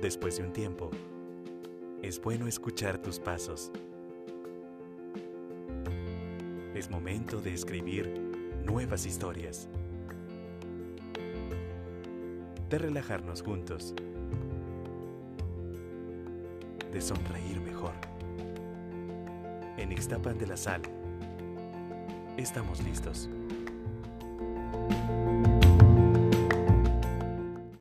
Después de un tiempo, es bueno escuchar tus pasos. Es momento de escribir nuevas historias. De relajarnos juntos. De sonreír mejor. En Ixtapan de la Sal, estamos listos.